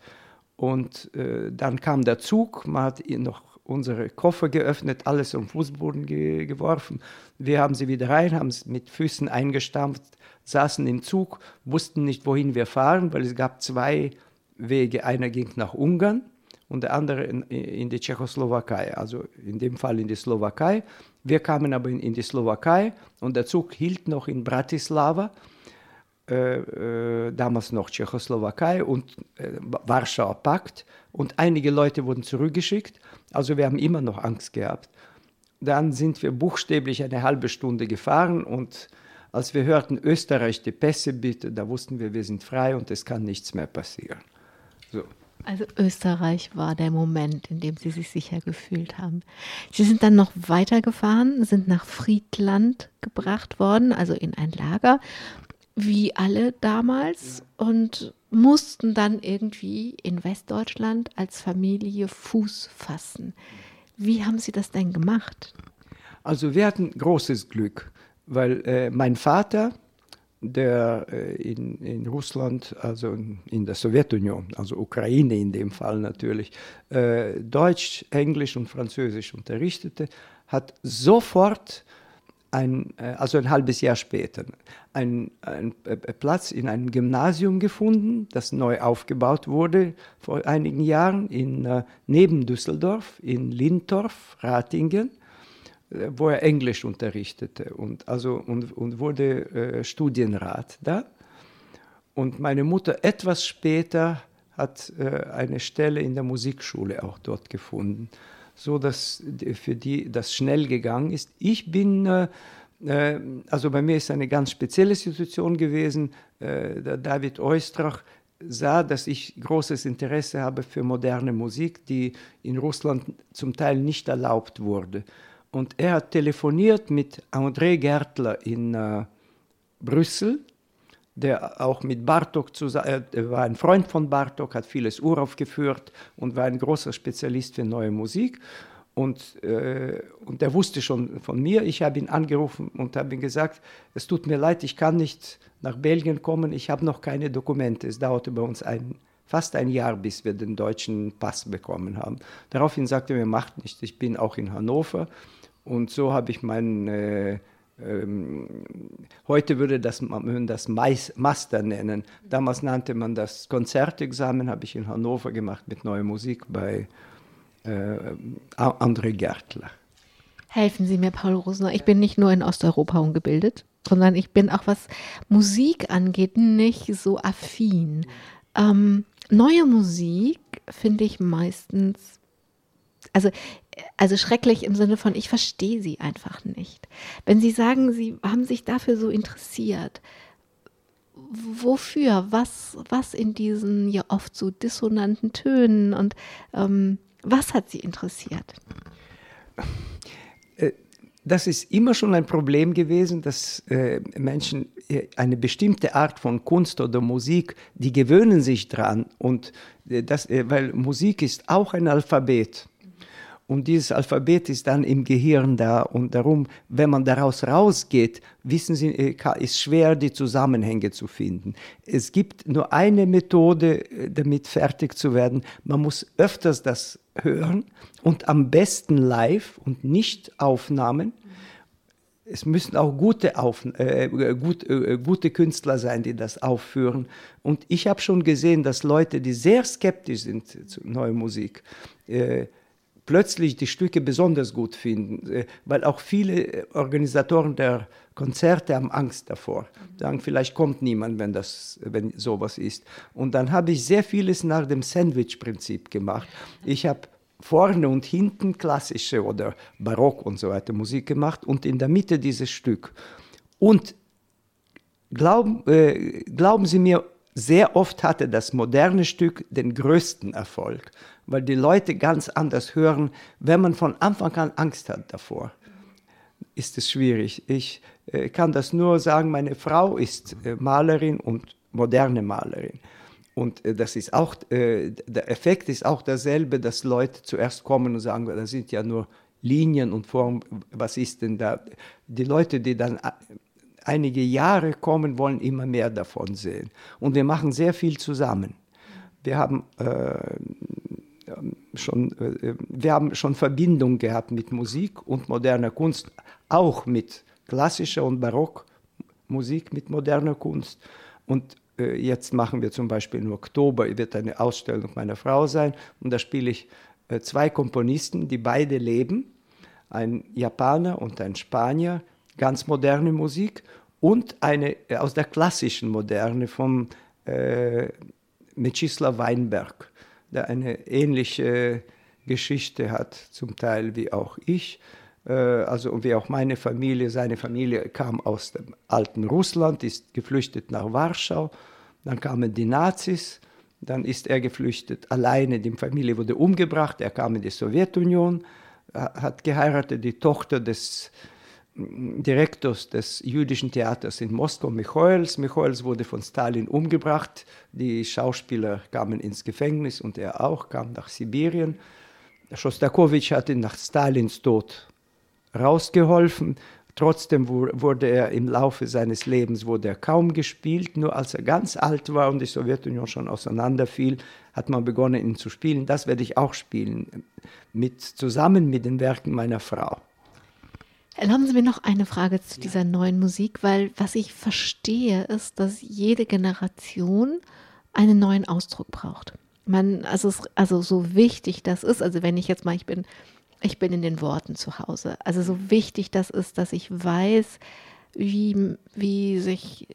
Und äh, dann kam der Zug, man hat noch unsere Koffer geöffnet, alles um Fußboden ge geworfen. Wir haben sie wieder rein, haben es mit Füßen eingestampft, saßen im Zug, wussten nicht, wohin wir fahren, weil es gab zwei Wege. Einer ging nach Ungarn und der andere in, in die Tschechoslowakei, also in dem Fall in die Slowakei. Wir kamen aber in, in die Slowakei und der Zug hielt noch in Bratislava. Äh, äh, damals noch Tschechoslowakei und äh, Warschauer Pakt und einige Leute wurden zurückgeschickt also wir haben immer noch Angst gehabt. Dann sind wir buchstäblich eine halbe Stunde gefahren und als wir hörten, Österreich die Pässe bitte, da wussten wir, wir sind frei und es kann nichts mehr passieren. So. Also Österreich war der Moment, in dem Sie sich sicher gefühlt haben. Sie sind dann noch weitergefahren, sind nach Friedland gebracht worden, also in ein Lager, wie alle damals, und mussten dann irgendwie in Westdeutschland als Familie Fuß fassen. Wie haben Sie das denn gemacht? Also wir hatten großes Glück, weil äh, mein Vater, der äh, in, in Russland, also in der Sowjetunion, also Ukraine in dem Fall natürlich, äh, Deutsch, Englisch und Französisch unterrichtete, hat sofort ein, äh, also ein halbes Jahr später, einen äh, Platz in einem Gymnasium gefunden, das neu aufgebaut wurde vor einigen Jahren in, äh, neben Düsseldorf, in Lintorf, Ratingen, äh, wo er Englisch unterrichtete und, also, und, und wurde äh, Studienrat da. Und meine Mutter etwas später hat äh, eine Stelle in der Musikschule auch dort gefunden so dass für die das schnell gegangen ist. Ich bin, äh, äh, also bei mir ist eine ganz spezielle Situation gewesen. Äh, der David Oistrach sah, dass ich großes Interesse habe für moderne Musik, die in Russland zum Teil nicht erlaubt wurde. Und er hat telefoniert mit André Gertler in äh, Brüssel, der auch mit Bartok zusammen, äh, war ein Freund von Bartok, hat vieles uraufgeführt und war ein großer Spezialist für neue Musik. Und, äh, und er wusste schon von mir. Ich habe ihn angerufen und habe ihm gesagt, es tut mir leid, ich kann nicht nach Belgien kommen, ich habe noch keine Dokumente. Es dauerte bei uns ein, fast ein Jahr, bis wir den deutschen Pass bekommen haben. Daraufhin sagte er mir, macht nicht, ich bin auch in Hannover. Und so habe ich meinen äh, ähm, heute würde das, man das Master nennen. Damals nannte man das Konzertexamen, habe ich in Hannover gemacht mit neuer Musik bei äh, André Gärtler. Helfen Sie mir, Paul Rosner. Ich bin nicht nur in Osteuropa ungebildet, sondern ich bin auch, was Musik angeht, nicht so affin. Ähm, neue Musik finde ich meistens also, also schrecklich im Sinne von, ich verstehe sie einfach nicht. Wenn Sie sagen, Sie haben sich dafür so interessiert, wofür, was, was in diesen ja oft so dissonanten Tönen und ähm, was hat Sie interessiert? Äh, das ist immer schon ein Problem gewesen, dass äh, Menschen äh, eine bestimmte Art von Kunst oder Musik, die gewöhnen sich dran und das, weil Musik ist auch ein Alphabet. Und dieses Alphabet ist dann im Gehirn da. Und darum, wenn man daraus rausgeht, wissen Sie, äh, ist schwer, die Zusammenhänge zu finden. Es gibt nur eine Methode, äh, damit fertig zu werden. Man muss öfters das hören und am besten live und nicht Aufnahmen. Es müssen auch gute, Auf, äh, gut, äh, gute Künstler sein, die das aufführen. Und ich habe schon gesehen, dass Leute, die sehr skeptisch sind zu neuer Musik, äh, plötzlich die Stücke besonders gut finden, äh, weil auch viele äh, Organisatoren der Konzerte haben Angst davor. Sagen, vielleicht kommt niemand, wenn, das, wenn sowas ist. Und dann habe ich sehr vieles nach dem Sandwich-Prinzip gemacht. Ich habe vorne und hinten klassische oder Barock und so weiter Musik gemacht und in der Mitte dieses Stück. Und glauben, äh, glauben Sie mir, sehr oft hatte das moderne Stück den größten Erfolg weil die Leute ganz anders hören. Wenn man von Anfang an Angst hat davor, ist es schwierig. Ich äh, kann das nur sagen, meine Frau ist äh, Malerin und moderne Malerin. Und äh, das ist auch, äh, der Effekt ist auch derselbe, dass Leute zuerst kommen und sagen, das sind ja nur Linien und Formen, was ist denn da? Die Leute, die dann äh, einige Jahre kommen, wollen immer mehr davon sehen. Und wir machen sehr viel zusammen. Wir haben äh, schon, äh, wir haben schon Verbindung gehabt mit Musik und moderner Kunst, auch mit klassischer und Barockmusik, mit moderner Kunst. Und äh, jetzt machen wir zum Beispiel im Oktober, wird eine Ausstellung meiner Frau sein. Und da spiele ich äh, zwei Komponisten, die beide leben, ein Japaner und ein Spanier, ganz moderne Musik und eine aus der klassischen Moderne von äh, Mecislav Weinberg der eine ähnliche Geschichte hat, zum Teil wie auch ich. Äh, also wie auch meine Familie. Seine Familie kam aus dem alten Russland, ist geflüchtet nach Warschau. Dann kamen die Nazis. Dann ist er geflüchtet alleine. Die Familie wurde umgebracht. Er kam in die Sowjetunion, hat geheiratet, die Tochter des Direktors des jüdischen Theaters in Moskau, Michoels. Michoels wurde von Stalin umgebracht. Die Schauspieler kamen ins Gefängnis und er auch, kam nach Sibirien. Schostakowitsch hat ihn nach Stalins Tod rausgeholfen. Trotzdem wurde er im Laufe seines Lebens wurde er kaum gespielt. Nur als er ganz alt war und die Sowjetunion schon auseinanderfiel, hat man begonnen, ihn zu spielen. Das werde ich auch spielen, mit, zusammen mit den Werken meiner Frau. Erlauben Sie mir noch eine Frage zu dieser neuen Musik, weil was ich verstehe, ist, dass jede Generation einen neuen Ausdruck braucht. Man, also, also so wichtig das ist, also wenn ich jetzt mal, ich bin, ich bin in den Worten zu Hause. Also so wichtig das ist, dass ich weiß, wie, wie sich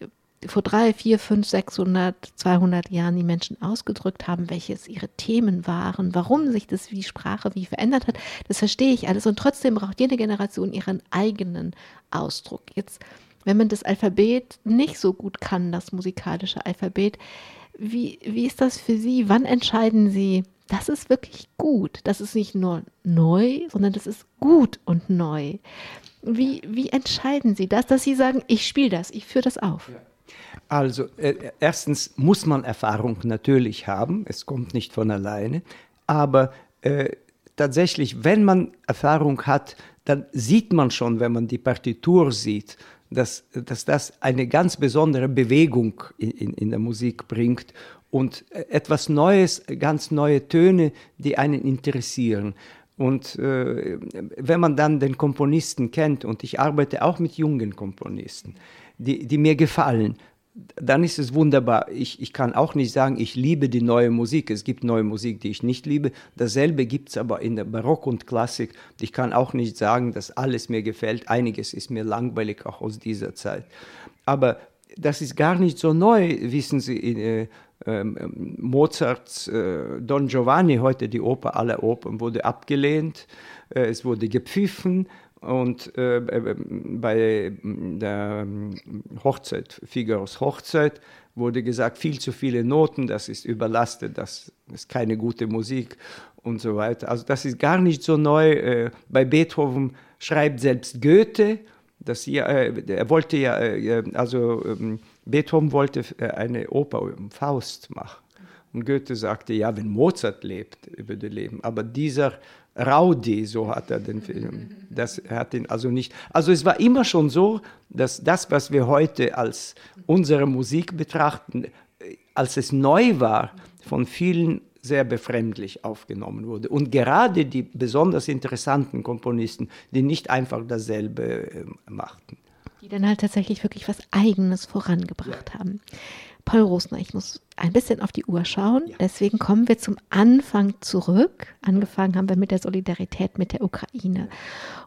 vor drei, vier, fünf, 600, 200 Jahren die Menschen ausgedrückt haben, welches ihre Themen waren, warum sich das wie Sprache wie verändert hat, das verstehe ich alles. Und trotzdem braucht jede Generation ihren eigenen Ausdruck. Jetzt, wenn man das Alphabet nicht so gut kann, das musikalische Alphabet, wie, wie ist das für Sie? Wann entscheiden Sie, das ist wirklich gut, das ist nicht nur neu, sondern das ist gut und neu? Wie, wie entscheiden Sie das, dass Sie sagen, ich spiele das, ich führe das auf? Ja. Also äh, erstens muss man Erfahrung natürlich haben, es kommt nicht von alleine, aber äh, tatsächlich, wenn man Erfahrung hat, dann sieht man schon, wenn man die Partitur sieht, dass, dass das eine ganz besondere Bewegung in, in, in der Musik bringt und äh, etwas Neues, ganz neue Töne, die einen interessieren. Und äh, wenn man dann den Komponisten kennt, und ich arbeite auch mit jungen Komponisten, die, die mir gefallen, dann ist es wunderbar. Ich, ich kann auch nicht sagen, ich liebe die neue Musik. Es gibt neue Musik, die ich nicht liebe. Dasselbe gibt es aber in der Barock und Klassik. Ich kann auch nicht sagen, dass alles mir gefällt. Einiges ist mir langweilig, auch aus dieser Zeit. Aber das ist gar nicht so neu, wissen Sie. Äh, äh, Mozarts äh, Don Giovanni, heute die Oper aller Opern, wurde abgelehnt. Äh, es wurde gepfiffen und äh, bei der Hochzeit, Figaros Hochzeit, wurde gesagt, viel zu viele Noten, das ist überlastet, das ist keine gute Musik und so weiter. Also das ist gar nicht so neu. Äh, bei Beethoven schreibt selbst Goethe, dass hier, äh, er wollte ja, äh, also ähm, Beethoven wollte äh, eine Oper Faust machen. Und Goethe sagte, ja, wenn Mozart lebt, würde leben. Aber dieser Raudi, so hat er den Film. Das hat ihn also nicht. Also es war immer schon so, dass das, was wir heute als unsere Musik betrachten, als es neu war, von vielen sehr befremdlich aufgenommen wurde. Und gerade die besonders interessanten Komponisten, die nicht einfach dasselbe äh, machten. Die dann halt tatsächlich wirklich was Eigenes vorangebracht ja. haben. Paul Rosner, ich muss ein bisschen auf die Uhr schauen. Ja. Deswegen kommen wir zum Anfang zurück. Angefangen haben wir mit der Solidarität mit der Ukraine.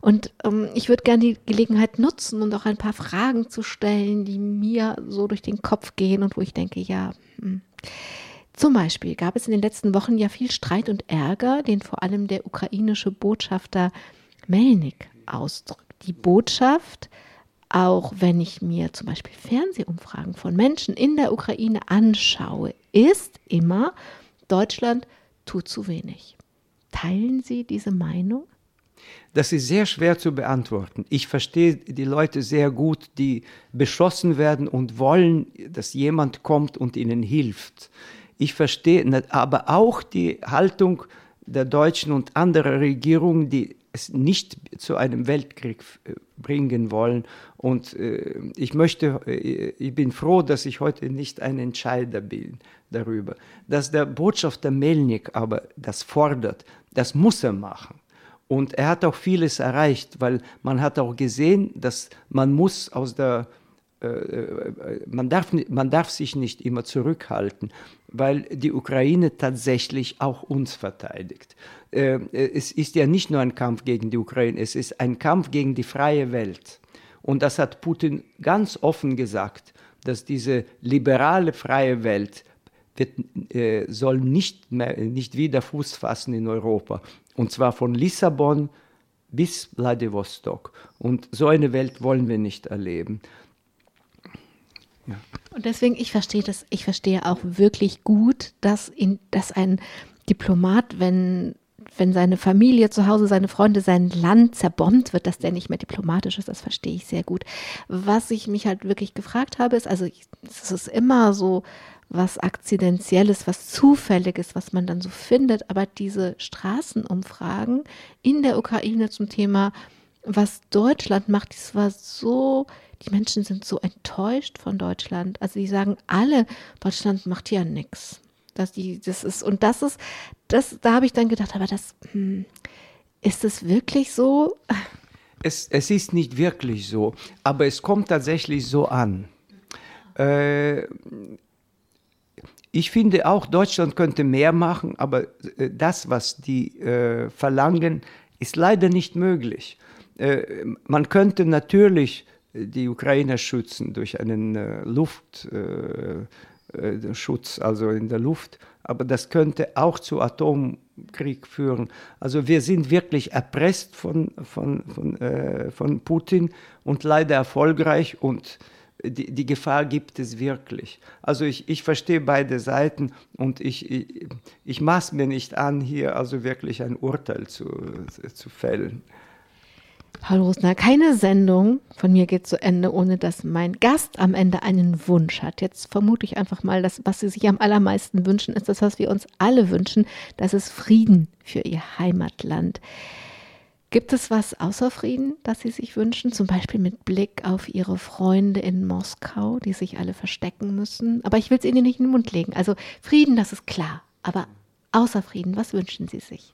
Und ähm, ich würde gerne die Gelegenheit nutzen und auch ein paar Fragen zu stellen, die mir so durch den Kopf gehen und wo ich denke, ja. Hm. Zum Beispiel gab es in den letzten Wochen ja viel Streit und Ärger, den vor allem der ukrainische Botschafter Melnik ausdrückt. Die Botschaft, auch wenn ich mir zum Beispiel Fernsehumfragen von Menschen in der Ukraine anschaue, ist immer, Deutschland tut zu wenig. Teilen Sie diese Meinung? Das ist sehr schwer zu beantworten. Ich verstehe die Leute sehr gut, die beschossen werden und wollen, dass jemand kommt und ihnen hilft. Ich verstehe aber auch die Haltung der deutschen und anderer Regierungen, die es nicht zu einem Weltkrieg äh, bringen wollen. Und äh, ich möchte, äh, ich bin froh, dass ich heute nicht ein Entscheider bin darüber. Dass der Botschafter Melnik aber das fordert, das muss er machen. Und er hat auch vieles erreicht, weil man hat auch gesehen, dass man muss aus der äh, man darf, man darf sich nicht immer zurückhalten, weil die Ukraine tatsächlich auch uns verteidigt. Äh, es ist ja nicht nur ein Kampf gegen die Ukraine, es ist ein Kampf gegen die freie Welt. Und das hat Putin ganz offen gesagt, dass diese liberale freie Welt wird, soll nicht, mehr, nicht wieder Fuß fassen in Europa. Und zwar von Lissabon bis Vladivostok. Und so eine Welt wollen wir nicht erleben. Ja. Und deswegen, ich verstehe das, ich verstehe auch wirklich gut, dass, in, dass ein Diplomat, wenn, wenn seine Familie zu Hause, seine Freunde, sein Land zerbombt wird, dass der nicht mehr diplomatisch ist, das verstehe ich sehr gut. Was ich mich halt wirklich gefragt habe, ist, also es ist immer so was Akzidentielles, was Zufälliges, was man dann so findet, aber diese Straßenumfragen in der Ukraine zum Thema, was Deutschland macht, das war so die Menschen sind so enttäuscht von Deutschland. Also die sagen alle, Deutschland macht ja nichts. Dass die, das ist, und das ist, das, da habe ich dann gedacht, aber das, hm, ist es wirklich so? Es, es ist nicht wirklich so, aber es kommt tatsächlich so an. Äh, ich finde auch, Deutschland könnte mehr machen, aber äh, das, was die äh, verlangen, ist leider nicht möglich. Äh, man könnte natürlich die Ukrainer schützen durch einen äh, Luftschutz, äh, äh also in der Luft. Aber das könnte auch zu Atomkrieg führen. Also wir sind wirklich erpresst von, von, von, äh, von Putin und leider erfolgreich und die, die Gefahr gibt es wirklich. Also ich, ich verstehe beide Seiten und ich, ich, ich maß mir nicht an, hier also wirklich ein Urteil zu, zu fällen. Paul Rosner, keine Sendung von mir geht zu Ende, ohne dass mein Gast am Ende einen Wunsch hat. Jetzt vermute ich einfach mal, dass was Sie sich am allermeisten wünschen, ist das, was wir uns alle wünschen, das ist Frieden für Ihr Heimatland. Gibt es was außer Frieden, das Sie sich wünschen? Zum Beispiel mit Blick auf Ihre Freunde in Moskau, die sich alle verstecken müssen. Aber ich will es Ihnen nicht in den Mund legen. Also Frieden, das ist klar. Aber außer Frieden, was wünschen Sie sich?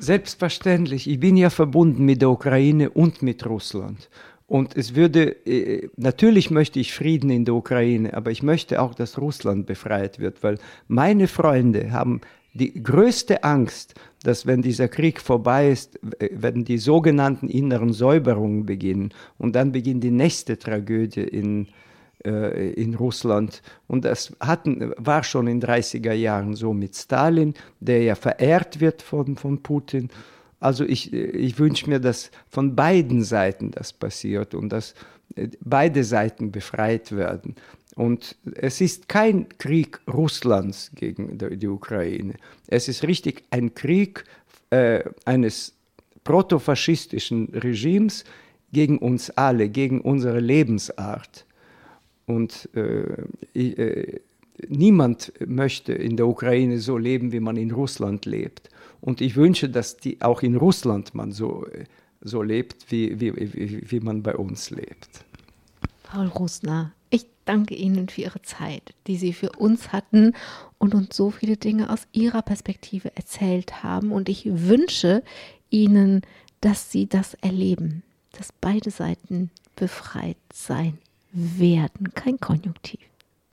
Selbstverständlich. Ich bin ja verbunden mit der Ukraine und mit Russland. Und es würde, äh, natürlich möchte ich Frieden in der Ukraine, aber ich möchte auch, dass Russland befreit wird, weil meine Freunde haben die größte Angst, dass wenn dieser Krieg vorbei ist, werden die sogenannten inneren Säuberungen beginnen und dann beginnt die nächste Tragödie in, äh, in Russland. Und das hatten, war schon in 30er Jahren so mit Stalin, der ja verehrt wird von, von Putin. Also ich, ich wünsche mir, dass von beiden Seiten das passiert und dass äh, beide Seiten befreit werden. Und es ist kein Krieg Russlands gegen die Ukraine. Es ist richtig ein Krieg äh, eines protofaschistischen Regimes gegen uns alle, gegen unsere Lebensart. Und äh, äh, niemand möchte in der Ukraine so leben, wie man in Russland lebt. Und ich wünsche, dass die, auch in Russland man so, so lebt, wie, wie, wie, wie man bei uns lebt. Paul Rusner, ich danke Ihnen für Ihre Zeit, die Sie für uns hatten und uns so viele Dinge aus Ihrer Perspektive erzählt haben. Und ich wünsche Ihnen, dass Sie das erleben, dass beide Seiten befreit sein werden, kein Konjunktiv,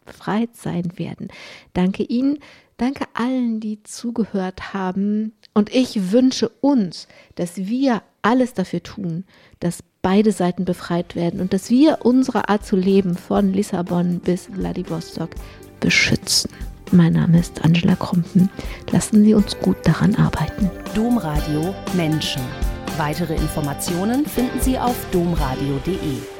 befreit sein werden. Danke Ihnen, danke allen, die zugehört haben. Und ich wünsche uns, dass wir alles dafür tun, dass beide Seiten befreit werden und dass wir unsere Art zu leben von Lissabon bis Vladivostok beschützen. Mein Name ist Angela Krumpen. Lassen Sie uns gut daran arbeiten. Domradio Menschen. Weitere Informationen finden Sie auf domradio.de.